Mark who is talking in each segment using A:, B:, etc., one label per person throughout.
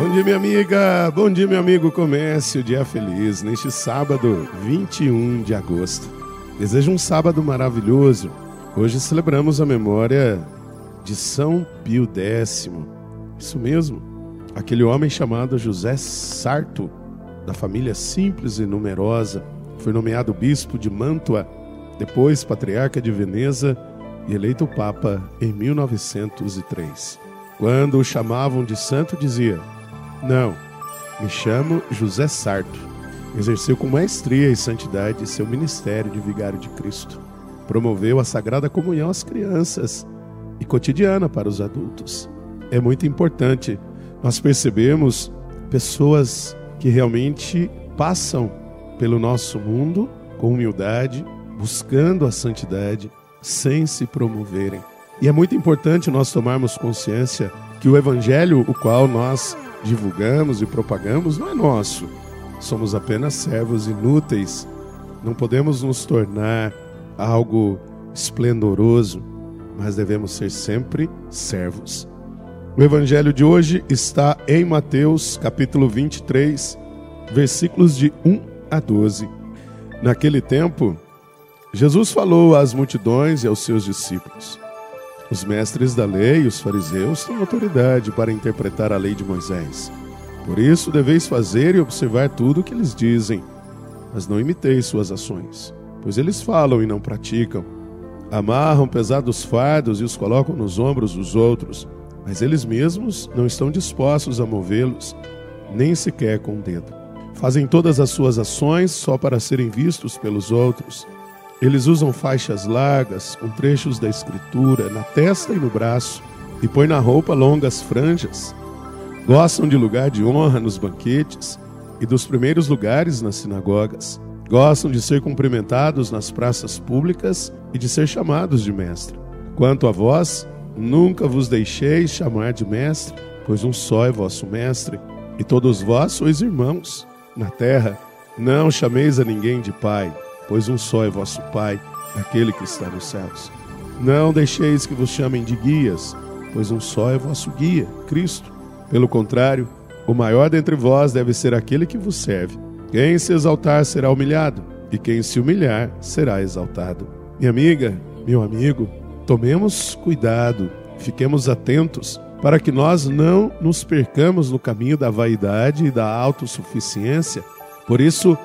A: Bom dia, minha amiga. Bom dia, meu amigo. Comece o dia feliz neste sábado, 21 de agosto. Desejo um sábado maravilhoso. Hoje celebramos a memória de São Pio X. Isso mesmo, aquele homem chamado José Sarto, da família simples e numerosa, foi nomeado bispo de Mantua, depois patriarca de Veneza e eleito papa em 1903. Quando o chamavam de santo, dizia: não, me chamo José Sarto. Exerceu com maestria e santidade seu ministério de vigário de Cristo. Promoveu a sagrada comunhão às crianças e cotidiana para os adultos. É muito importante nós percebemos pessoas que realmente passam pelo nosso mundo com humildade, buscando a santidade, sem se promoverem. E é muito importante nós tomarmos consciência que o evangelho, o qual nós divulgamos e propagamos não é nosso. Somos apenas servos inúteis. Não podemos nos tornar algo esplendoroso, mas devemos ser sempre servos. O evangelho de hoje está em Mateus, capítulo 23, versículos de 1 a 12. Naquele tempo, Jesus falou às multidões e aos seus discípulos: os mestres da lei e os fariseus têm autoridade para interpretar a lei de Moisés. Por isso deveis fazer e observar tudo o que eles dizem, mas não imiteis suas ações, pois eles falam e não praticam. Amarram pesados fardos e os colocam nos ombros dos outros, mas eles mesmos não estão dispostos a movê-los, nem sequer com o dedo. Fazem todas as suas ações só para serem vistos pelos outros. Eles usam faixas largas com trechos da escritura na testa e no braço e põem na roupa longas franjas. Gostam de lugar de honra nos banquetes e dos primeiros lugares nas sinagogas. Gostam de ser cumprimentados nas praças públicas e de ser chamados de mestre. Quanto a vós, nunca vos deixeis chamar de mestre, pois um só é vosso mestre, e todos vós sois irmãos. Na terra, não chameis a ninguém de pai, pois um só é vosso Pai, aquele que está nos céus. Não deixeis que vos chamem de guias, pois um só é vosso guia, Cristo. Pelo contrário, o maior dentre vós deve ser aquele que vos serve. Quem se exaltar será humilhado, e quem se humilhar será exaltado. Minha amiga, meu amigo, tomemos cuidado, fiquemos atentos para que nós não nos percamos no caminho da vaidade e da autossuficiência. Por isso,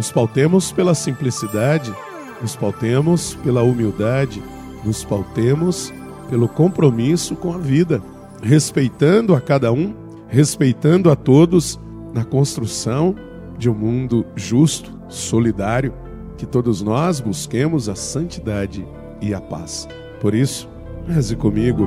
A: nos pautemos pela simplicidade, nos pautemos pela humildade, nos pautemos pelo compromisso com a vida, respeitando a cada um, respeitando a todos na construção de um mundo justo, solidário, que todos nós busquemos a santidade e a paz. Por isso, reze comigo.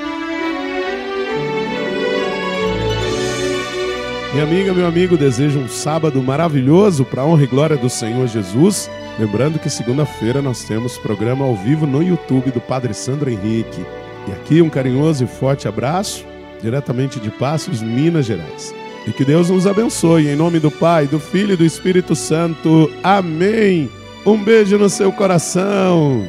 A: Minha amiga, meu amigo, desejo um sábado maravilhoso para a honra e glória do Senhor Jesus. Lembrando que segunda-feira nós temos programa ao vivo no YouTube do Padre Sandro Henrique. E aqui um carinhoso e forte abraço, diretamente de Passos, Minas Gerais. E que Deus nos abençoe, em nome do Pai, do Filho e do Espírito Santo. Amém. Um beijo no seu coração.